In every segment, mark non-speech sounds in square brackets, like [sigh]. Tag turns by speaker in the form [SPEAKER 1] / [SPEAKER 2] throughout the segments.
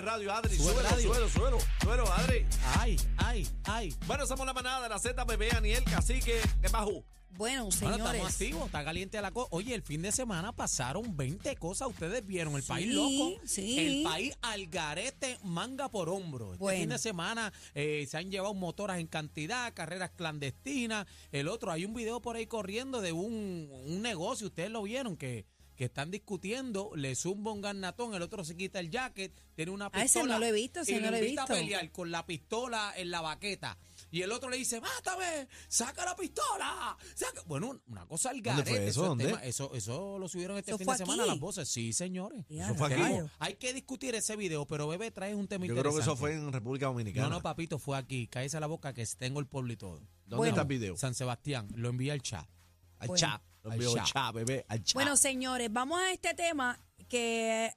[SPEAKER 1] Radio, Adri.
[SPEAKER 2] Sube radio.
[SPEAKER 1] súbelo, súbelo. Súbelo, Adri.
[SPEAKER 2] Ay, ay, ay.
[SPEAKER 1] Bueno, somos la manada de la Z, bebé, Aniel, Cacique. ¿Qué bajo?
[SPEAKER 3] Bueno,
[SPEAKER 2] Bueno,
[SPEAKER 3] señores.
[SPEAKER 2] estamos activos, está caliente la cosa. Oye, el fin de semana pasaron 20 cosas, ustedes vieron, el país loco,
[SPEAKER 3] sí.
[SPEAKER 2] el país al garete, manga por hombro. Este
[SPEAKER 3] Bueno.
[SPEAKER 2] fin de semana eh, se han llevado motoras en cantidad, carreras clandestinas. El otro, hay un video por ahí corriendo de un, un negocio, ustedes lo vieron, que, que están discutiendo, le zumba un garnatón, el otro se quita el jacket, tiene una
[SPEAKER 3] Ah, ese
[SPEAKER 2] pistola.
[SPEAKER 3] no lo he visto, ese
[SPEAKER 2] y
[SPEAKER 3] no lo he visto.
[SPEAKER 2] a pelear con la pistola en la baqueta. Y el otro le dice, mátame, saca la pistola. saca-". Bueno, una cosa al
[SPEAKER 1] ¿Dónde fue
[SPEAKER 2] garete.
[SPEAKER 1] eso?
[SPEAKER 2] es
[SPEAKER 1] ¿Dónde?
[SPEAKER 2] tema- eso, eso lo subieron este
[SPEAKER 3] ¿Eso
[SPEAKER 2] fin de semana
[SPEAKER 3] aquí?
[SPEAKER 2] las voces. Sí, señores.
[SPEAKER 1] Eso fue aquí.
[SPEAKER 2] Hay que discutir ese video, pero bebé trae un tema
[SPEAKER 1] Yo creo que eso fue en República Dominicana.
[SPEAKER 2] No, no, papito, fue aquí. Cállese la boca que tengo el pueblo y todo.
[SPEAKER 1] ¿Dónde
[SPEAKER 3] Bueno.
[SPEAKER 1] está el video?
[SPEAKER 2] San Sebastián, lo envía al chat.
[SPEAKER 1] Al
[SPEAKER 3] Bueno.
[SPEAKER 1] chat. Bebé. Al.
[SPEAKER 3] Bueno, señores, vamos a este tema que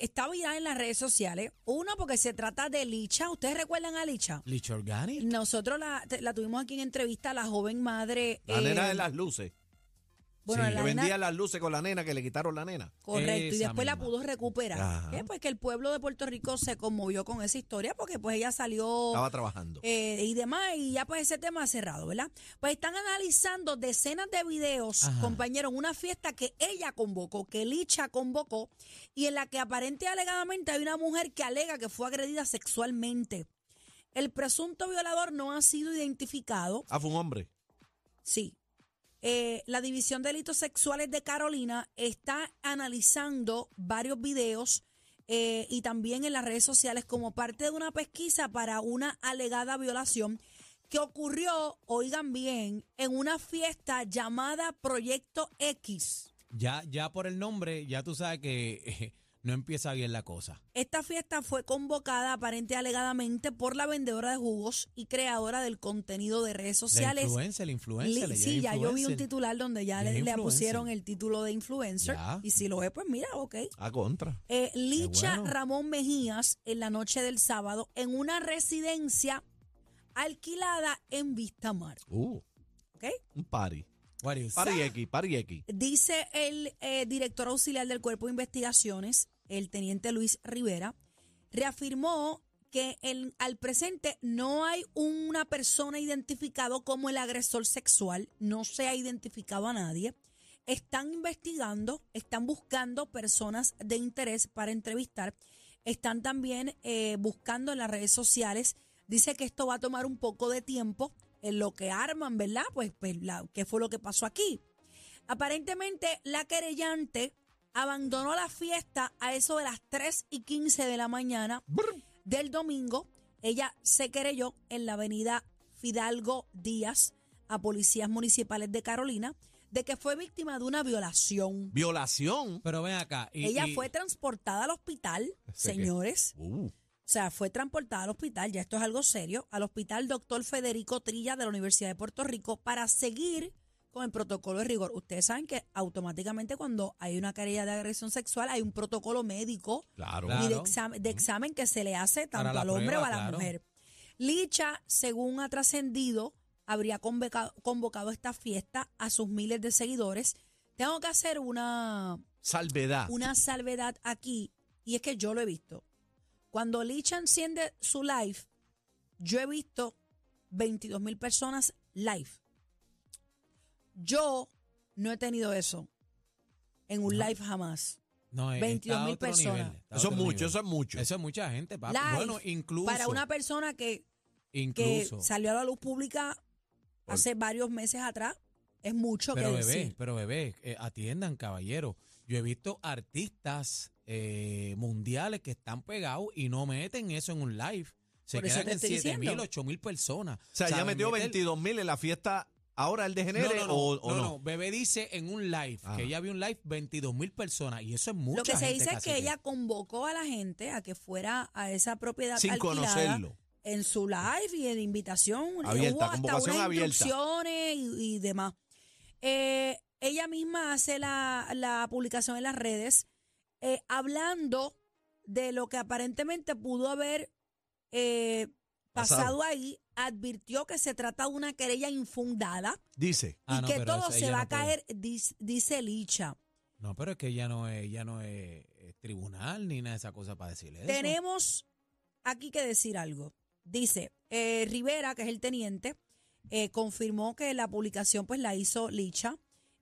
[SPEAKER 3] está viral en las redes sociales. Uno, porque se trata de Licha. ¿Ustedes recuerdan a Licha?
[SPEAKER 2] Lich Organic.
[SPEAKER 3] Nosotros la, la tuvimos aquí en entrevista a la joven madre.
[SPEAKER 1] la
[SPEAKER 3] eh,
[SPEAKER 1] nena de las luces.
[SPEAKER 3] Bueno,
[SPEAKER 2] sí,
[SPEAKER 3] la
[SPEAKER 1] que
[SPEAKER 3] nena-
[SPEAKER 1] vendía las luces con la nena, que le quitaron la nena.
[SPEAKER 3] Correcto, y
[SPEAKER 2] Esa
[SPEAKER 3] después la
[SPEAKER 2] misma.
[SPEAKER 3] pudo recuperar.
[SPEAKER 1] Ajá.
[SPEAKER 3] ¿Qué? Pues que el pueblo de Puerto Rico se conmovió con esa historia porque pues ella salió
[SPEAKER 1] Estaba trabajando.
[SPEAKER 3] eh, y demás y ya pues ese tema ha cerrado, ¿verdad? Pues están analizando decenas de videos,
[SPEAKER 2] Ajá.
[SPEAKER 3] compañeros, en una fiesta que ella convocó, que Licha convocó y en la que aparente y alegadamente hay una mujer que alega que fue agredida sexualmente. El presunto violador no ha sido identificado.
[SPEAKER 1] Ah, fue un hombre.
[SPEAKER 3] Sí. Eh, la División de Delitos Sexuales de Carolina está analizando varios videos eh, y también en las redes sociales como parte de una pesquisa para una alegada violación que ocurrió, oigan bien, en una fiesta llamada Proyecto X.
[SPEAKER 2] Ya, ya por el nombre, ya tú sabes que eh, no empieza bien la cosa.
[SPEAKER 3] Esta fiesta fue convocada aparente y alegadamente por la vendedora de jugos y creadora del contenido de redes
[SPEAKER 2] La
[SPEAKER 3] sociales.
[SPEAKER 2] influencer, la influencer.
[SPEAKER 3] Li-
[SPEAKER 2] ella
[SPEAKER 3] sí, ya yo vi un
[SPEAKER 2] influencer.
[SPEAKER 3] titular donde ya le, le
[SPEAKER 2] influencer.
[SPEAKER 3] pusieron el título de influencer.
[SPEAKER 2] Ya.
[SPEAKER 3] Y si lo es, pues mira, ok.
[SPEAKER 1] A contra.
[SPEAKER 3] Eh, Licha
[SPEAKER 2] bueno.
[SPEAKER 3] Ramón Mejías en la noche del sábado en una residencia alquilada en Vistamar.
[SPEAKER 1] Uh,
[SPEAKER 3] ¿ok?
[SPEAKER 1] un party. Party X.
[SPEAKER 3] Dice el eh, director auxiliar del Cuerpo de Investigaciones, el teniente Luis Rivera, reafirmó que al presente no hay una persona identificado como el agresor sexual, no se ha identificado a nadie. Están investigando, están buscando personas de interés para entrevistar, están también eh, buscando en las redes sociales. Dice que esto va a tomar un poco de tiempo en lo que arman, ¿verdad? Pues, pues ¿qué fue lo que pasó aquí? Aparentemente, la querellante abandonó la fiesta a eso de las 3 y 15 de la mañana del domingo. Ella se querelló en la avenida Fidalgo Díaz a policías municipales de Carolina de que fue víctima de una violación.
[SPEAKER 1] Violación.
[SPEAKER 2] Pero ven acá. y-
[SPEAKER 3] Ella
[SPEAKER 2] y-
[SPEAKER 3] fue transportada al hospital,
[SPEAKER 1] que-
[SPEAKER 3] señores.
[SPEAKER 1] Uh,
[SPEAKER 3] O sea, fue transportada al hospital, ya esto es algo serio, al hospital doctor Federico Trilla de la Universidad de Puerto Rico para seguir con el protocolo de rigor. Ustedes saben que automáticamente cuando hay una querella de agresión sexual hay un protocolo médico
[SPEAKER 1] claro.
[SPEAKER 2] Claro.
[SPEAKER 3] y de examen, de examen que se le hace tanto al hombre o
[SPEAKER 2] prueba,
[SPEAKER 3] a la
[SPEAKER 2] claro.
[SPEAKER 3] mujer. Licha, según ha trascendido, habría convocado, convocado esta fiesta a sus miles de seguidores. Tengo que hacer una,
[SPEAKER 1] Salvedad.
[SPEAKER 3] una salvedad aquí, y es que yo lo he visto. Cuando Licha enciende su live, yo he visto 22 mil personas live. Yo no he tenido eso en un live jamás.
[SPEAKER 2] no, eh,
[SPEAKER 3] 22
[SPEAKER 2] está a
[SPEAKER 3] mil personas.
[SPEAKER 2] nivel,
[SPEAKER 1] Eso es mucho,
[SPEAKER 2] nivel.
[SPEAKER 1] eso es mucho.
[SPEAKER 2] Eso es mucha gente, papi.
[SPEAKER 3] Live,
[SPEAKER 2] Bueno, incluso.
[SPEAKER 3] Para una persona que, que salió a la luz pública hace varios meses atrás, es mucho
[SPEAKER 2] Pero
[SPEAKER 3] que
[SPEAKER 2] bebé,
[SPEAKER 3] decir.
[SPEAKER 2] pero bebé, eh, atiendan, caballero. Yo he visto artistas eh, mundiales que están pegados y no meten eso en un live. Se
[SPEAKER 3] Por eso
[SPEAKER 2] quedan
[SPEAKER 3] te
[SPEAKER 2] en
[SPEAKER 3] estoy
[SPEAKER 2] 7 mil,
[SPEAKER 3] diciendo.
[SPEAKER 2] 8 mil personas.
[SPEAKER 1] o sea, ya metió
[SPEAKER 2] Meter-
[SPEAKER 1] 22 mil en la fiesta. ¿Ahora el degenere
[SPEAKER 2] No, no, no,
[SPEAKER 1] o, o
[SPEAKER 2] no,
[SPEAKER 1] no?
[SPEAKER 2] no. Bebé dice en un live
[SPEAKER 1] Ajá.
[SPEAKER 2] que ella vio un live 22 mil personas y eso es mucha
[SPEAKER 3] Lo que se dice es que ella convocó a la gente a que fuera a esa propiedad
[SPEAKER 1] Sin
[SPEAKER 3] alquilada
[SPEAKER 1] conocerlo.
[SPEAKER 3] en su live y en invitación.
[SPEAKER 1] Abierta,
[SPEAKER 3] Hubo hasta
[SPEAKER 1] convocación
[SPEAKER 3] unas
[SPEAKER 1] abierta.
[SPEAKER 3] instrucciones y, y demás. Eh, ella misma hace la, la publicación en las redes eh, hablando de lo que aparentemente pudo haber eh,
[SPEAKER 1] Pasado.
[SPEAKER 3] pasado ahí. Advirtió que se trata de una querella infundada
[SPEAKER 1] Dice.
[SPEAKER 2] Ah,
[SPEAKER 3] y
[SPEAKER 2] no,
[SPEAKER 3] que
[SPEAKER 2] pero
[SPEAKER 3] todo
[SPEAKER 2] eso
[SPEAKER 3] se
[SPEAKER 2] ella
[SPEAKER 3] va
[SPEAKER 2] no
[SPEAKER 3] a
[SPEAKER 2] puede.
[SPEAKER 3] caer, dis- dice Licha.
[SPEAKER 2] No, pero es que ella no es, ella no es tribunal ni nada de esa cosa para decirle eso.
[SPEAKER 3] Tenemos aquí que decir algo. Dice, eh, Rivera, que es el teniente, eh, confirmó que la publicación pues la hizo Licha.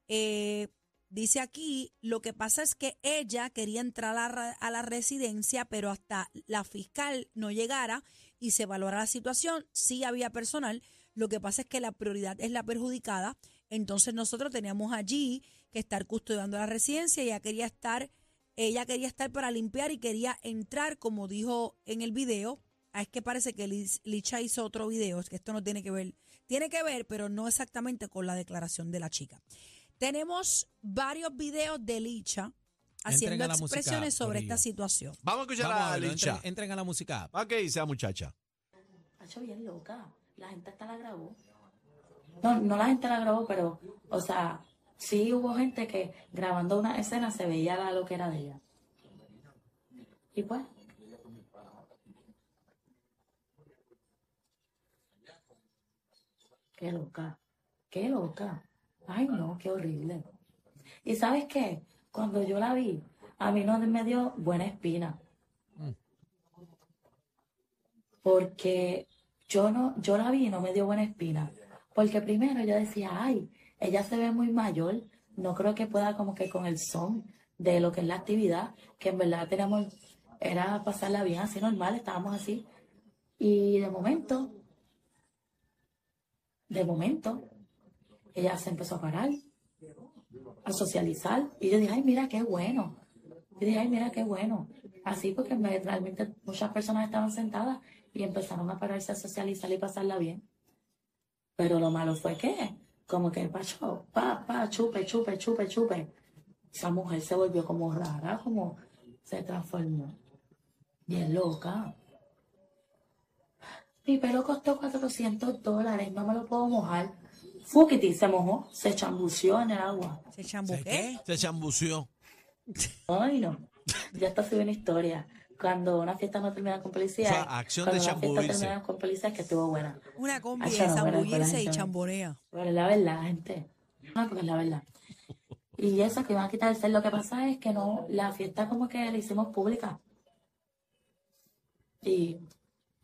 [SPEAKER 3] Eh, dice aquí, lo que pasa es que ella quería entrar a la, a la residencia, pero hasta la fiscal no llegara y se valorara la situación, sí había personal. Lo que pasa es que la prioridad es la perjudicada. Entonces nosotros teníamos allí que estar custodiando la residencia. Ella quería estar, ella quería estar para limpiar y quería entrar, como dijo en el video. Ah, Es que parece que Licha hizo otro video, es que esto no tiene que ver, tiene que ver, pero no exactamente con la declaración de la chica. Tenemos varios videos de Licha haciendo
[SPEAKER 2] música,
[SPEAKER 3] expresiones sobre
[SPEAKER 2] Corillo.
[SPEAKER 3] esta situación.
[SPEAKER 1] Vamos a escuchar
[SPEAKER 2] Vamos a
[SPEAKER 1] a Licha.
[SPEAKER 2] entren, entren a la música.
[SPEAKER 1] ¿A qué dice la muchacha?
[SPEAKER 4] hecho bien loca. La gente hasta la grabó. No, no la gente la grabó, pero, o sea, sí hubo gente que grabando una escena se veía la loquera de ella. Y pues, qué loca, qué loca. Ay, no, qué horrible. ¿Y sabes qué? Cuando yo la vi, a mí no me dio buena espina. Porque yo no, yo la vi y no me dio buena espina. Porque primero yo decía, ay, ella se ve muy mayor, no creo que pueda como que con el son de lo que es la actividad, que en verdad tenemos, era pasarla bien así normal, estábamos así. Y de momento, de momento, ella se empezó a parar, a socializar, y yo dije, ay, mira qué bueno. Yo dije, ay, mira qué bueno. Así porque me- realmente muchas personas estaban sentadas y empezaron a pararse a socializar y pasarla bien. Pero lo malo fue que, como que pacho, pa, pa, chupe, chupe, chupe, chupe. Esa mujer se volvió como rara, como se transformó. Bien loca. Mi pelo costó 400 dólares, no me lo puedo mojar. Fukiti se mojó, se chambució en el agua.
[SPEAKER 3] ¿Se chambuqué?
[SPEAKER 2] qué?
[SPEAKER 1] Se chambució.
[SPEAKER 4] Ay, no. Ya está subiendo una historia. Cuando una fiesta no termina con policía.
[SPEAKER 1] O sea, acción
[SPEAKER 4] cuando
[SPEAKER 1] de
[SPEAKER 4] una fiesta termina con policía es que estuvo buena.
[SPEAKER 3] Una combi
[SPEAKER 4] Ay,
[SPEAKER 3] de zambullirse y chamborea.
[SPEAKER 4] Pero es la verdad, gente. No, porque es la verdad. Y eso que van a quitarse. Lo que pasa es que no, la fiesta como que la hicimos pública. Y,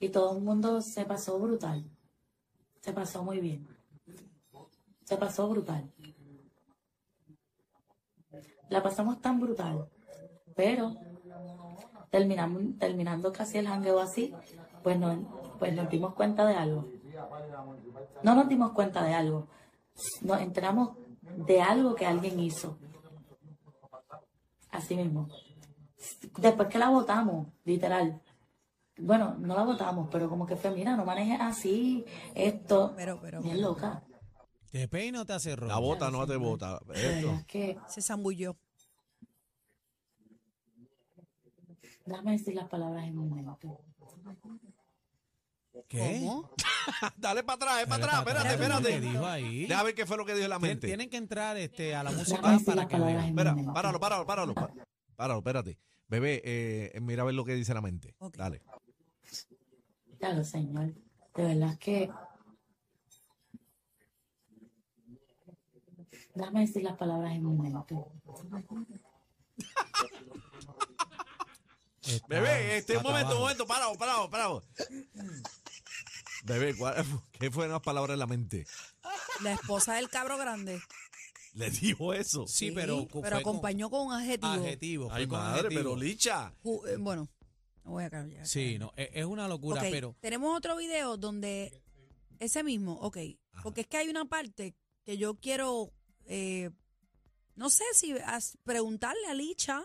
[SPEAKER 4] y todo el mundo se pasó brutal. Se pasó muy bien. Se pasó brutal. La pasamos tan brutal. Pero terminamos, terminando casi el jangueo así, pues, no, pues nos dimos cuenta de algo. No nos dimos cuenta de algo. Nos enteramos de algo que alguien hizo. Así mismo. Después que la votamos, literal. Bueno, no la votamos, pero como que fue, mira, no manejes así, esto.
[SPEAKER 3] Pero, pero,
[SPEAKER 4] Bien loca.
[SPEAKER 2] ¿Te peina o te hace rojo?
[SPEAKER 1] La bota no te bota. Esto.
[SPEAKER 4] es que,
[SPEAKER 3] se zambulló.
[SPEAKER 4] déjame decir las palabras en un momento.
[SPEAKER 2] ¿Qué?
[SPEAKER 3] ¿Cómo? [laughs]
[SPEAKER 1] Dale para atrás, es
[SPEAKER 2] Dale
[SPEAKER 1] para atrás. Espérate,
[SPEAKER 2] atrás,
[SPEAKER 1] espérate.
[SPEAKER 2] ¿qué dijo ahí?
[SPEAKER 1] Deja ver qué fue lo que dijo la
[SPEAKER 2] Tien-
[SPEAKER 1] mente.
[SPEAKER 2] Tienen que entrar este, a la
[SPEAKER 4] Déjame
[SPEAKER 2] música
[SPEAKER 4] decir
[SPEAKER 2] para
[SPEAKER 4] las
[SPEAKER 2] que
[SPEAKER 4] palabras
[SPEAKER 2] vean.
[SPEAKER 4] en un
[SPEAKER 1] Espera,
[SPEAKER 4] momento.
[SPEAKER 1] páralo, páralo, páralo. pá- Páralo, espérate. Bebé, eh, mira a ver lo que dice la mente.
[SPEAKER 3] Ok.
[SPEAKER 1] Dale.
[SPEAKER 4] Claro, señor. De verdad es que. Déjame decir las palabras en momento.
[SPEAKER 2] Está-
[SPEAKER 1] Bebé, este, un momento, un momento, parado, parado, parado. Bebé, ¿cuál- [laughs] ¿qué fueron las palabras en la mente?
[SPEAKER 3] La esposa del cabro grande.
[SPEAKER 1] Le dijo eso.
[SPEAKER 2] Sí, pero,
[SPEAKER 3] pero acompañó con un adjetivo.
[SPEAKER 2] adjetivo.
[SPEAKER 1] Ay,
[SPEAKER 2] con
[SPEAKER 1] madre,
[SPEAKER 2] adjetivo.
[SPEAKER 1] pero Licha.
[SPEAKER 3] Ju- eh, bueno, no voy a cambiar.
[SPEAKER 2] Sí, no, es, es una locura,
[SPEAKER 3] Ok,
[SPEAKER 2] pero
[SPEAKER 3] tenemos otro video donde ese mismo, ok, porque es que hay una parte que yo quiero, eh, no sé si as- preguntarle a Licha,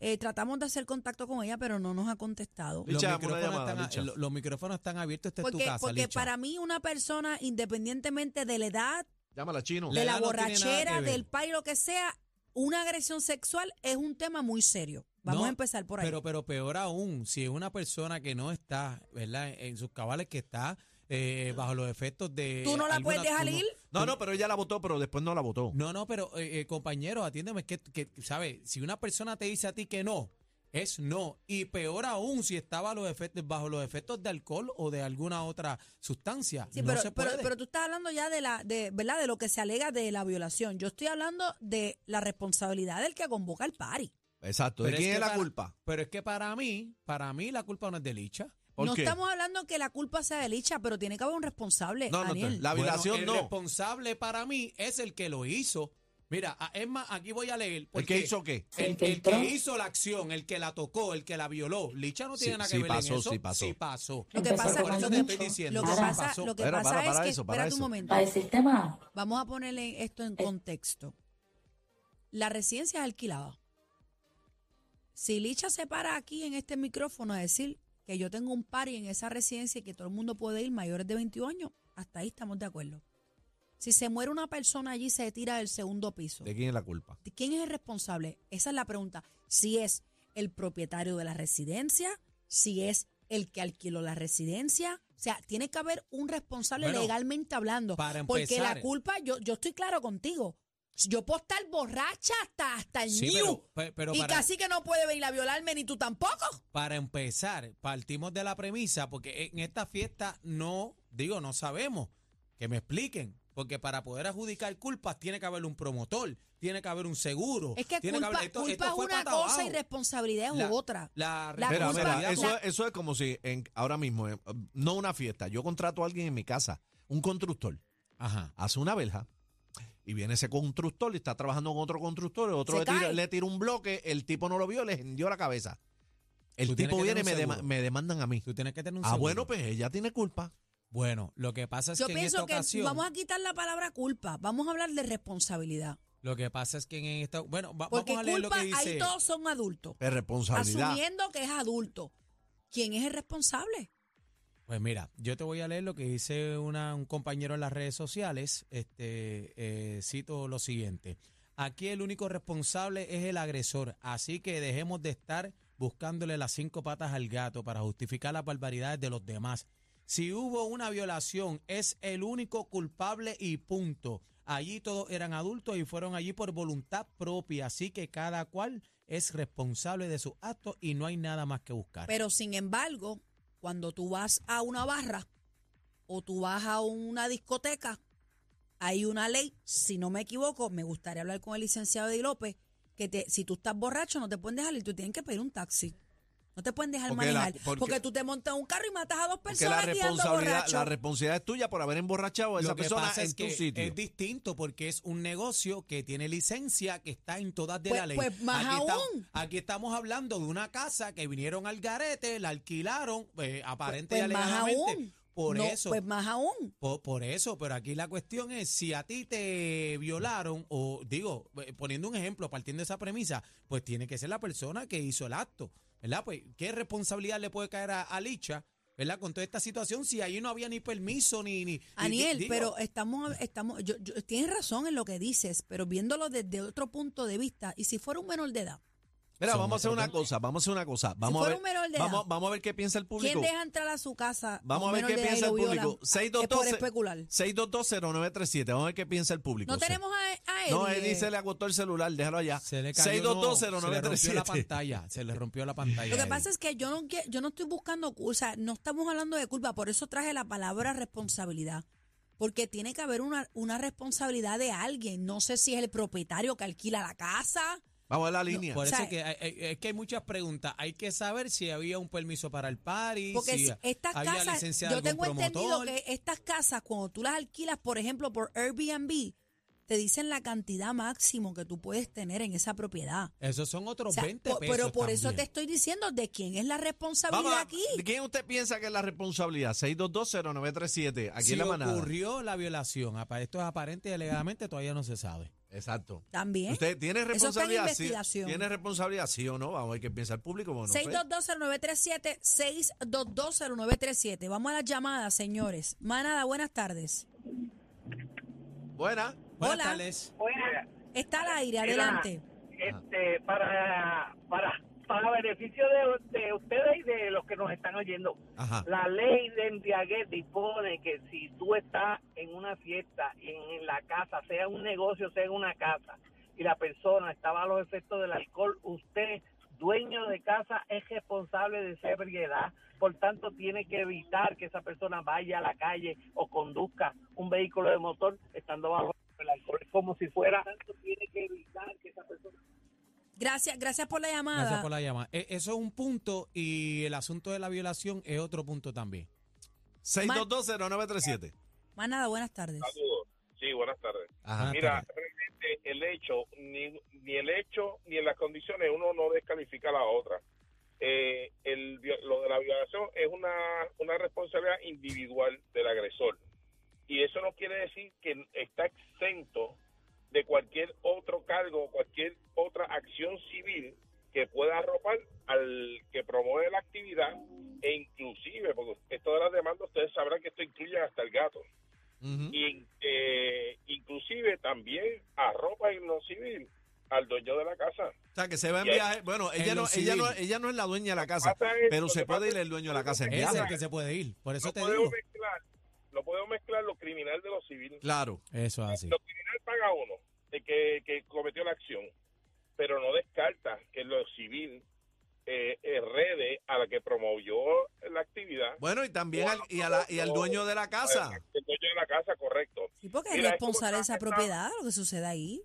[SPEAKER 3] eh, tratamos de hacer contacto con ella, pero no nos ha contestado.
[SPEAKER 2] los
[SPEAKER 1] Licha,
[SPEAKER 2] micrófonos,
[SPEAKER 1] llamada,
[SPEAKER 2] están, los micrófonos están abiertos. Esta es tu
[SPEAKER 3] Porque,
[SPEAKER 2] casa,
[SPEAKER 3] porque
[SPEAKER 2] Licha.
[SPEAKER 3] para mí una persona, independientemente de la edad,
[SPEAKER 1] Llámala, chino.
[SPEAKER 2] La
[SPEAKER 3] de la borrachera, del pay, lo que sea, una agresión sexual es un tema muy serio. Vamos
[SPEAKER 2] No,
[SPEAKER 3] a empezar por ahí.
[SPEAKER 2] Pero, pero peor aún, si es una persona que no está, ¿verdad? En sus cabales, que está eh, bajo los efectos de.
[SPEAKER 3] ¿Tú no la
[SPEAKER 2] alguna-
[SPEAKER 3] puedes dejar ir?
[SPEAKER 1] No, no, pero ella la votó, pero después no la votó.
[SPEAKER 2] No, no, pero eh, eh, compañero, atiéndeme, que, que, ¿sabes? Si una persona te dice a ti que no, es no. Y peor aún si estaba los efectos, bajo los efectos de alcohol o de alguna otra sustancia.
[SPEAKER 3] Sí,
[SPEAKER 2] no
[SPEAKER 3] pero,
[SPEAKER 2] se
[SPEAKER 3] pero,
[SPEAKER 2] puede.
[SPEAKER 3] pero tú estás hablando ya de la, de, ¿verdad? De lo que se alega de la violación. Yo estoy hablando de la responsabilidad del que convoca el party.
[SPEAKER 1] Exacto. ¿De
[SPEAKER 2] Pero
[SPEAKER 1] quién es,
[SPEAKER 2] que
[SPEAKER 1] la
[SPEAKER 2] para-
[SPEAKER 1] culpa?
[SPEAKER 2] Pero es que para mí, para mí la culpa no es de Licha.
[SPEAKER 1] ¿Por
[SPEAKER 3] no
[SPEAKER 1] qué?
[SPEAKER 3] estamos hablando que la culpa sea de Licha, pero tiene que haber un responsable,
[SPEAKER 1] No, no,
[SPEAKER 3] Daniel.
[SPEAKER 1] la
[SPEAKER 2] Bueno,
[SPEAKER 1] violación
[SPEAKER 2] el
[SPEAKER 1] no.
[SPEAKER 2] responsable para mí es el que lo hizo. Mira, a- es más, aquí voy a leer.
[SPEAKER 1] ¿El que hizo qué?
[SPEAKER 2] El, el que hizo la acción, el que la tocó, el que la violó. Licha no tiene
[SPEAKER 1] Sí,
[SPEAKER 2] nada
[SPEAKER 1] sí
[SPEAKER 2] que ver
[SPEAKER 1] pasó,
[SPEAKER 2] en eso.
[SPEAKER 1] sí pasó.
[SPEAKER 2] Sí pasó.
[SPEAKER 3] Lo que pasa,
[SPEAKER 2] por eso
[SPEAKER 3] lo
[SPEAKER 2] te
[SPEAKER 3] que-
[SPEAKER 2] estoy diciendo.
[SPEAKER 3] lo que pasa, lo que
[SPEAKER 1] Espera,
[SPEAKER 3] pasa
[SPEAKER 1] para,
[SPEAKER 3] es
[SPEAKER 1] para
[SPEAKER 3] que,
[SPEAKER 1] eso,
[SPEAKER 3] espérate un momento,
[SPEAKER 4] Para decirte más,
[SPEAKER 3] vamos a ponerle esto en contexto. La residencia es alquilada. Si Licha se para aquí en este micrófono a decir que yo tengo un party en esa residencia y que todo el mundo puede ir mayores de 21 años, hasta ahí estamos de acuerdo. Si se muere una persona allí, se tira del segundo piso.
[SPEAKER 1] ¿De quién es la culpa?
[SPEAKER 3] ¿De ¿Quién es el responsable? Esa es la pregunta. Si es el propietario de la residencia, si es el que alquiló la residencia. O sea, tiene que haber un responsable
[SPEAKER 2] Bueno,
[SPEAKER 3] legalmente hablando.
[SPEAKER 2] para
[SPEAKER 3] porque la culpa, yo, yo estoy claro contigo. Yo puedo estar borracha hasta, hasta el
[SPEAKER 2] Sí,
[SPEAKER 3] ñu.
[SPEAKER 2] pero, pe- pero
[SPEAKER 3] y
[SPEAKER 2] para,
[SPEAKER 3] casi que no puede venir a violarme, ni tú tampoco.
[SPEAKER 2] para empezar, partimos de la premisa, porque en esta fiesta no, digo, no sabemos. Que me expliquen. Porque para poder adjudicar culpas tiene que haber un promotor, tiene que haber un seguro.
[SPEAKER 3] Es que
[SPEAKER 2] tiene
[SPEAKER 3] culpa,
[SPEAKER 2] haber- esto-
[SPEAKER 3] culpa
[SPEAKER 2] esto
[SPEAKER 3] es una cosa
[SPEAKER 2] abajo.
[SPEAKER 3] y responsabilidad es
[SPEAKER 2] La-
[SPEAKER 3] otra.
[SPEAKER 2] La
[SPEAKER 3] La
[SPEAKER 1] Mira,
[SPEAKER 3] culpa-
[SPEAKER 1] mira,
[SPEAKER 2] responsabilidad
[SPEAKER 1] eso,
[SPEAKER 3] la-
[SPEAKER 1] es- eso es como si en, ahora mismo, eh, no una fiesta, yo contrato a alguien en mi casa, un constructor,
[SPEAKER 2] Ajá.
[SPEAKER 1] hace una verja y viene ese constructor y está trabajando con otro constructor, el otro le tira,
[SPEAKER 3] cae.
[SPEAKER 1] le tira un bloque, el tipo no lo vio, le hendió la cabeza. El tipo viene y me, dema- demandan a mí.
[SPEAKER 2] Tú tienes que tener un
[SPEAKER 1] Ah,
[SPEAKER 2] seguro.
[SPEAKER 1] bueno, pues ella tiene culpa.
[SPEAKER 2] Bueno, lo que pasa es
[SPEAKER 3] Yo
[SPEAKER 2] que en
[SPEAKER 3] pienso
[SPEAKER 2] esta
[SPEAKER 3] que
[SPEAKER 2] ocasión.
[SPEAKER 3] vamos a quitar la palabra culpa. Vamos a hablar de responsabilidad.
[SPEAKER 2] Lo que pasa es que en esta. Bueno, va-
[SPEAKER 3] Porque
[SPEAKER 2] vamos a leer lo
[SPEAKER 3] culpa,
[SPEAKER 2] que dice.
[SPEAKER 3] ahí todos son adultos.
[SPEAKER 1] Es responsabilidad.
[SPEAKER 3] Asumiendo que es adulto. ¿Quién es el responsable?
[SPEAKER 2] Pues mira, yo te voy a leer lo que dice una- un compañero en las redes sociales. Este, eh, cito lo siguiente. Aquí el único responsable es el agresor, así que dejemos de estar buscándole las cinco patas al gato para justificar las barbaridades de los demás. Si hubo una violación, es el único culpable y punto. Allí todos eran adultos y fueron allí por voluntad propia, así que cada cual es responsable de sus actos y no hay nada más que buscar.
[SPEAKER 3] Pero sin embargo, cuando tú vas a una barra o tú vas a una discoteca, hay una ley, si no me equivoco, me gustaría hablar con el licenciado Eddie López, que te, si tú estás borracho no te pueden dejar y tú tienes que pedir un taxi. No te pueden dejar
[SPEAKER 1] Porque la-
[SPEAKER 3] manejar.
[SPEAKER 1] porque-
[SPEAKER 3] porque, tú te montas un carro y matas a dos
[SPEAKER 1] la
[SPEAKER 3] personas guiando
[SPEAKER 1] responsabilidad, la responsabilidad es tuya por haber emborrachado a esa
[SPEAKER 2] Lo que
[SPEAKER 1] persona
[SPEAKER 2] pasa
[SPEAKER 1] en
[SPEAKER 2] es
[SPEAKER 1] tu
[SPEAKER 2] que
[SPEAKER 1] sitio.
[SPEAKER 2] es distinto porque es un negocio que tiene licencia, que está en todas de
[SPEAKER 3] Pues-
[SPEAKER 2] la ley.
[SPEAKER 3] pues más
[SPEAKER 2] aquí, estamos,
[SPEAKER 3] aún.
[SPEAKER 2] aquí estamos hablando de una casa que vinieron al garete, la alquilaron, eh, aparente
[SPEAKER 3] pues
[SPEAKER 2] alegadamente.
[SPEAKER 3] aún.
[SPEAKER 2] Por
[SPEAKER 3] No,
[SPEAKER 2] eso.
[SPEAKER 3] Pues más aún.
[SPEAKER 2] Por, por eso, pero aquí la cuestión es si a ti te violaron, o digo, eh, poniendo un ejemplo, partiendo de esa premisa, pues tiene que ser la persona que hizo el acto, ¿verdad? Pues, ¿qué responsabilidad le puede caer a, a Licha, ¿verdad? Con toda esta situación, si ahí no había ni permiso, ni... ni
[SPEAKER 3] Aniel,
[SPEAKER 2] ni-
[SPEAKER 3] pero estamos, estamos, yo, yo- tienes razón en lo que dices, pero viéndolo desde otro punto de vista, y si fuera un menor de edad,
[SPEAKER 1] Mira, vamos a hacer una cosa, vamos a hacer una cosa. Vamos a ver, vamos, vamos a ver qué piensa el público.
[SPEAKER 3] ¿quién deja entrar a su casa?
[SPEAKER 1] Vamos a ver qué piensa el público.
[SPEAKER 3] Es por
[SPEAKER 1] 622
[SPEAKER 3] especular.
[SPEAKER 1] 6220937. Vamos a ver qué piensa el público.
[SPEAKER 3] No tenemos a, a Eddie.
[SPEAKER 1] No, Eddie se le agotó el celular, déjalo allá.
[SPEAKER 2] Se le cayó, no, se le rompió la
[SPEAKER 1] 6220937.
[SPEAKER 2] pantalla, se le rompió la pantalla.
[SPEAKER 3] Lo que
[SPEAKER 2] él.
[SPEAKER 3] pasa es que yo no, yo no estoy buscando, o sea, no estamos hablando de culpa, por eso traje la palabra responsabilidad. Porque tiene que haber una, una responsabilidad de alguien. No sé si es el propietario que alquila la casa.
[SPEAKER 1] Vamos a la línea.
[SPEAKER 2] Por
[SPEAKER 3] O
[SPEAKER 2] eso
[SPEAKER 3] sea,
[SPEAKER 2] es que hay, es que hay muchas preguntas. Hay que saber si había un permiso para el party,
[SPEAKER 3] Porque
[SPEAKER 2] si
[SPEAKER 3] estas
[SPEAKER 2] había
[SPEAKER 3] casas,
[SPEAKER 2] licencia de
[SPEAKER 3] yo
[SPEAKER 2] algún
[SPEAKER 3] tengo entendido
[SPEAKER 2] promotor.
[SPEAKER 3] que estas casas, cuando tú las alquilas, por ejemplo, por Airbnb, te dicen la cantidad máximo que tú puedes tener en esa propiedad.
[SPEAKER 2] Esos son
[SPEAKER 3] O
[SPEAKER 2] otros
[SPEAKER 3] sea,
[SPEAKER 2] 20
[SPEAKER 3] po-
[SPEAKER 2] pesos
[SPEAKER 3] pero por eso te estoy diciendo de quién es la responsabilidad aquí.
[SPEAKER 1] ¿De quién usted piensa que es la responsabilidad? 6220937. Aquí
[SPEAKER 2] si
[SPEAKER 1] en la manada.
[SPEAKER 2] ocurrió la violación, esto es aparente y alegadamente todavía no se sabe.
[SPEAKER 1] Exacto.
[SPEAKER 3] También.
[SPEAKER 1] ¿Usted tiene
[SPEAKER 3] Eso está en
[SPEAKER 1] responsabilidad? Sí,
[SPEAKER 3] investigación.
[SPEAKER 1] ¿Tiene responsabilidad? Sí o no? Vamos a ver qué piensa el público. Bueno, no sé.
[SPEAKER 3] 6220937, 6220937. Vamos a las llamadas, señores. Manada, buenas tardes.
[SPEAKER 1] Buena.
[SPEAKER 2] Buenas
[SPEAKER 3] Hola.
[SPEAKER 2] tardes.
[SPEAKER 5] Oiga,
[SPEAKER 3] Está al aire, adelante.
[SPEAKER 5] este, para, para, para beneficio de, de ustedes y de los que nos están oyendo,
[SPEAKER 1] Ajá.
[SPEAKER 5] la ley de embriaguez dispone que si tú estás en una fiesta en, en la casa, sea un negocio, sea en una casa, y la persona estaba a los efectos del alcohol, usted, dueño de casa, es responsable de esa ebriedad. Por tanto, tiene que evitar que esa persona vaya a la calle o conduzca un vehículo de motor estando bajo como si fuera, tanto tiene que evitar que esa persona
[SPEAKER 3] Gracias, gracias por la llamada.
[SPEAKER 2] Gracias por la llamada. E- Eso es un punto y el asunto de la violación es otro punto también.
[SPEAKER 1] 6220937.
[SPEAKER 3] Más nada, buenas tardes.
[SPEAKER 6] Saludos. Sí, buenas tardes.
[SPEAKER 1] Ajá.
[SPEAKER 6] Mira, realmente el hecho, ni, ni el hecho ni en las condiciones uno no descalifica a la otra. Eh, el, vi- lo de la violación es una, una responsabilidad individual del agresor. Y eso no quiere decir que está exento de cualquier otro cargo o cualquier otra acción civil que pueda arropar al que promueve la actividad e inclusive, porque esto de las demandas ustedes sabrán que esto incluye hasta el gato
[SPEAKER 1] Ujú.
[SPEAKER 6] y eh, inclusive también arropa en lo civil al dueño de la casa.
[SPEAKER 1] O sea, que se va en viaje. Bueno, ella no, ella, no,
[SPEAKER 2] civil.
[SPEAKER 1] ella no es la dueña de la casa, pero se puede ir el dueño de la casa en
[SPEAKER 2] es el que se puede ir. Por eso
[SPEAKER 6] no
[SPEAKER 2] te digo.
[SPEAKER 6] mezclar, no podemos mezclar lo criminal de lo civil.
[SPEAKER 1] Claro.
[SPEAKER 2] Eso es así.
[SPEAKER 6] Lo criminal paga uno, el que, que cometió la acción, pero no descarta que lo civil eh, herede a la que promovió la actividad.
[SPEAKER 1] Bueno, y también al, y, a la- y al dueño de la casa.
[SPEAKER 6] El dueño de la casa, correcto.
[SPEAKER 3] Sí, porque es
[SPEAKER 6] Mira, es
[SPEAKER 3] responsable de esa propiedad, lo que sucede ahí.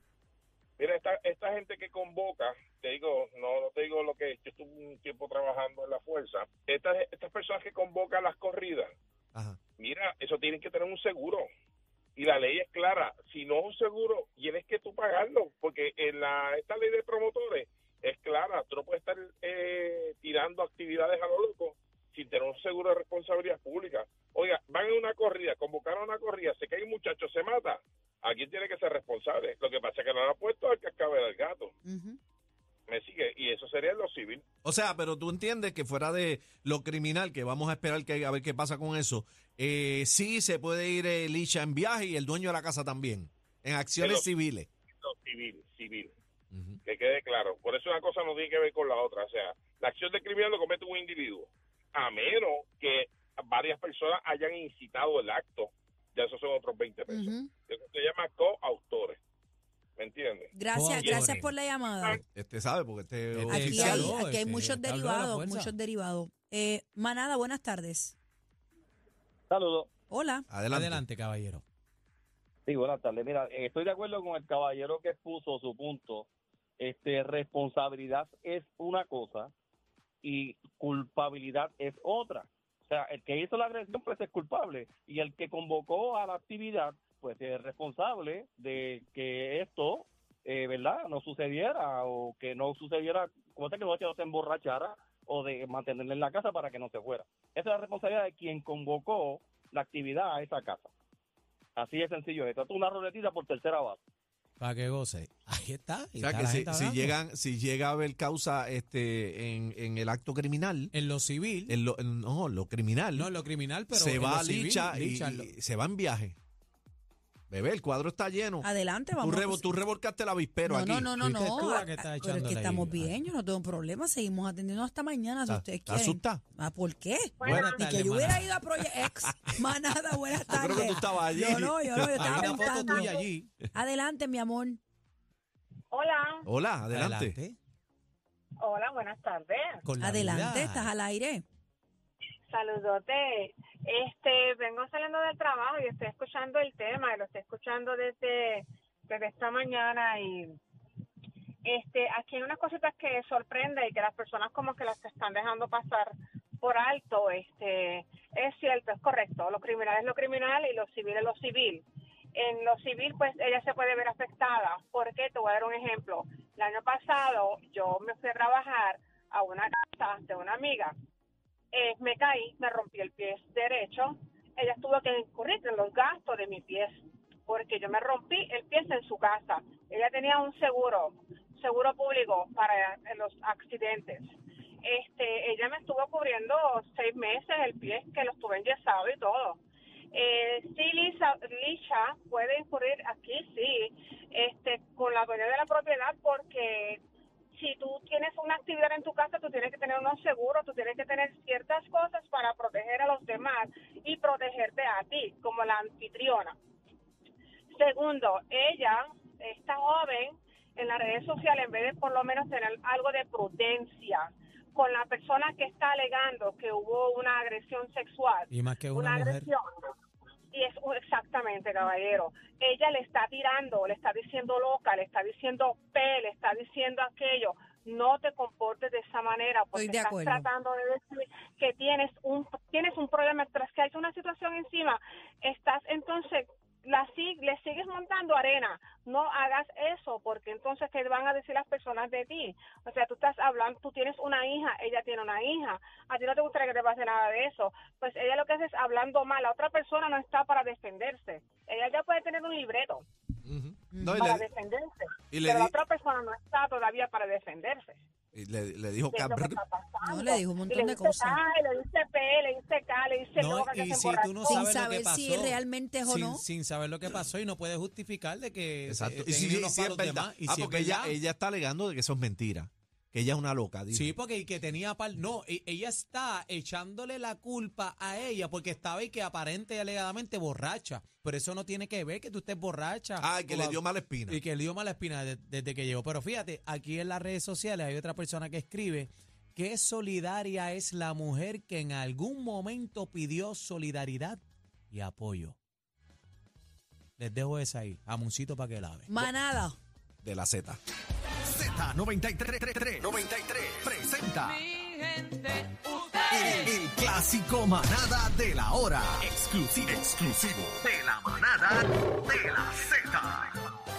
[SPEAKER 6] Mira, esta, esta gente que convoca, te digo, no, no te digo lo que yo estuve un tiempo trabajando en la fuerza, estas, estas personas que convocan las corridas,
[SPEAKER 1] Ajá.
[SPEAKER 6] Mira, eso tienen que tener un seguro. Y la ley es clara, si no es un seguro, tienes que tú pagarlo, porque en la esta ley de promotores es clara, tú no puedes estar eh, tirando actividades a lo loco sin tener un seguro de responsabilidad pública. Oiga, van en una corrida, convocaron una corrida, se cae un muchacho, se mata, alguien tiene que ser responsable. Lo que pasa es que no lo ha puesto al cascabel del gato. Me sigue, y eso sería lo civil.
[SPEAKER 1] O sea, pero tú entiendes que fuera de lo criminal, que vamos a esperar que a ver qué pasa con eso, eh, sí se puede ir eh, Licha en viaje y el dueño de la casa también, en acciones
[SPEAKER 6] Pero-
[SPEAKER 1] civiles.
[SPEAKER 6] Lo civil, civil. Que quede claro. Por eso una cosa no tiene que ver con la otra. O sea, la acción de criminal lo comete un individuo, a menos que varias personas hayan incitado el acto. Ya esos son otros 20 pesos.
[SPEAKER 3] Ujú.
[SPEAKER 6] Eso se llama coautores. ¿Me entiendes?
[SPEAKER 3] Gracias, gracias por la llamada.
[SPEAKER 1] Este sabe, porque este es
[SPEAKER 2] Este
[SPEAKER 3] Aquí
[SPEAKER 2] Oficial,
[SPEAKER 3] hay,
[SPEAKER 2] no,
[SPEAKER 3] aquí hay
[SPEAKER 2] ese
[SPEAKER 3] muchos
[SPEAKER 2] de
[SPEAKER 3] derivados, muchos derivados. Eh, Manada, buenas tardes.
[SPEAKER 7] Saludos.
[SPEAKER 3] Hola.
[SPEAKER 1] Adelante.
[SPEAKER 2] Adelante, caballero.
[SPEAKER 7] Sí, buenas tardes. Mira, eh, estoy de acuerdo con el caballero que expuso su punto. Este, responsabilidad es una cosa y culpabilidad es otra. O sea, el que hizo la agresión pues es culpable y el que convocó a la actividad pues es responsable de que esto, eh, ¿verdad? No sucediera o que no sucediera, como sea que no se emborrachara o de mantenerle en la casa para que no se fuera. Esa es la responsabilidad de quien convocó la actividad a esa casa. Así de sencillo. Esto es una ruletita por tercera base.
[SPEAKER 2] Para que goce. Ahí está.
[SPEAKER 1] O sea, que si, si llegan, si llega a haber causa este en, en el acto criminal,
[SPEAKER 2] En lo civil.
[SPEAKER 1] en lo, en- no, lo criminal,
[SPEAKER 2] no, en lo criminal, pero.
[SPEAKER 1] se
[SPEAKER 2] en
[SPEAKER 1] va
[SPEAKER 2] lo
[SPEAKER 1] a
[SPEAKER 2] civil,
[SPEAKER 1] Licha y, y se va en viaje. Bebé, el cuadro está lleno.
[SPEAKER 3] Adelante,
[SPEAKER 1] Tú,
[SPEAKER 3] vamos.
[SPEAKER 1] revo- tú revolcaste el avispero
[SPEAKER 3] no,
[SPEAKER 1] aquí.
[SPEAKER 3] no, no, no, no.
[SPEAKER 2] tú
[SPEAKER 3] Ah,
[SPEAKER 2] que está
[SPEAKER 3] ah, pero es que
[SPEAKER 2] ahí.
[SPEAKER 3] estamos bien, yo no tengo problema. Seguimos atendiendo hasta mañana si
[SPEAKER 1] ¿Estás-
[SPEAKER 3] ustedes quieren.
[SPEAKER 1] asustada?
[SPEAKER 3] Ah, ¿por qué?
[SPEAKER 2] Buenas
[SPEAKER 3] Ni que yo hubiera ido a Project X. Manada, buenas
[SPEAKER 1] Yo
[SPEAKER 3] tardes.
[SPEAKER 1] creo que tú estabas allí.
[SPEAKER 3] Yo no, yo no, yo
[SPEAKER 2] Hay
[SPEAKER 3] estaba
[SPEAKER 2] una foto tuya allí.
[SPEAKER 3] Adelante, mi amor.
[SPEAKER 8] Hola,
[SPEAKER 1] Hola, adelante.
[SPEAKER 8] hola, buenas tardes.
[SPEAKER 3] Adelante,
[SPEAKER 2] vida.
[SPEAKER 3] estás al aire.
[SPEAKER 8] Saludote. Este, vengo saliendo del trabajo y estoy escuchando el tema lo estoy escuchando desde, desde esta mañana y este, aquí hay unas cositas que sorprende y que las personas como que las están dejando pasar por alto. Este, es cierto, es correcto. Lo criminal es lo criminal y lo civil es lo civil. En lo civil, pues ella se puede ver afectada. ¿Por qué? Te voy a dar un ejemplo. El año pasado yo me fui a trabajar a una casa de una amiga eh, me caí, me rompí el pie derecho, ella tuvo que incurrir en los gastos de mi pie, porque yo me rompí el pie en su casa. Ella tenía un seguro, seguro público para los accidentes. Este, ella me estuvo cubriendo seis meses el pie, que lo estuve enyesado y todo. Eh, sí, Lisa, Lisha puede incurrir aquí, sí, este, con la dueña de la propiedad, porque si tú tienes una actividad en tu casa, tú tienes que tener unos seguros, tú tienes que tener ciertas cosas para proteger a los demás y protegerte a ti como la anfitriona. Segundo, ella, esta joven, en las redes sociales, en vez de por lo menos tener algo de prudencia con la persona que está alegando que hubo una agresión sexual,
[SPEAKER 2] Y más que
[SPEAKER 8] una
[SPEAKER 2] una mujer.
[SPEAKER 8] agresión. Y es exactamente, caballero. Ella le está tirando, le está diciendo loca, le está diciendo P, le está diciendo aquello. No te comportes de esa manera porque estás
[SPEAKER 3] acuerdo.
[SPEAKER 8] tratando de decir que tienes un tienes un problema, tras que hay una situación encima, estás entonces la si- le sigues montando arena. No hagas eso porque entonces qué van a decir las personas de ti. O sea, tú estás hablando, tú tienes una hija, ella tiene una hija. A ti no te gustaría que te pase nada de eso. Pues ella lo que hace es hablando mal. La otra persona no está para defenderse. Ella ya puede tener un libreto
[SPEAKER 1] Ujú. No, y
[SPEAKER 8] para
[SPEAKER 1] le,
[SPEAKER 8] defenderse.
[SPEAKER 1] y le
[SPEAKER 8] pero la otra persona no está todavía para defenderse.
[SPEAKER 1] Y le- le dijo
[SPEAKER 8] ¿Qué es que
[SPEAKER 1] cabrón.
[SPEAKER 3] No, le dijo un
[SPEAKER 8] Y
[SPEAKER 3] montón de
[SPEAKER 8] dice
[SPEAKER 3] cosas.
[SPEAKER 8] A, le dice P, le dice K, le dice
[SPEAKER 2] No,
[SPEAKER 8] loca, que
[SPEAKER 2] y
[SPEAKER 8] se
[SPEAKER 2] si tú no
[SPEAKER 8] emborrachó.
[SPEAKER 3] Sin
[SPEAKER 2] sabes lo que
[SPEAKER 3] saber
[SPEAKER 2] pasó.
[SPEAKER 3] si realmente es o
[SPEAKER 2] sin,
[SPEAKER 3] no.
[SPEAKER 2] sin saber lo que pasó y no puede justificar de que
[SPEAKER 1] Exacto.
[SPEAKER 2] eh,
[SPEAKER 1] Y si,
[SPEAKER 2] tenía
[SPEAKER 1] si- es verdad.
[SPEAKER 2] más. Y
[SPEAKER 1] ah,
[SPEAKER 2] si es
[SPEAKER 1] porque ella,
[SPEAKER 2] verdad.
[SPEAKER 1] ella está alegando de que eso es mentira. Que ella es una loca. dijo.
[SPEAKER 2] Sí, porque y que tenía par. No, e- ella está echándole la culpa a ella porque estaba y que aparente y alegadamente borracha. Pero eso no tiene que ver que tú estés borracha.
[SPEAKER 1] Ah, que le dio mala espina.
[SPEAKER 2] Y que le dio mala espina de- desde que llegó. Pero fíjate, aquí en las redes sociales hay otra persona que escribe qué solidaria es la mujer que en algún momento pidió solidaridad y apoyo. Les dejo esa ahí, amuncito para que la vean.
[SPEAKER 3] Manada.
[SPEAKER 1] De la Z.
[SPEAKER 9] Z93 93 presenta el, el clásico manada de la hora. Exclusivo, exclusivo de la manada de la Z.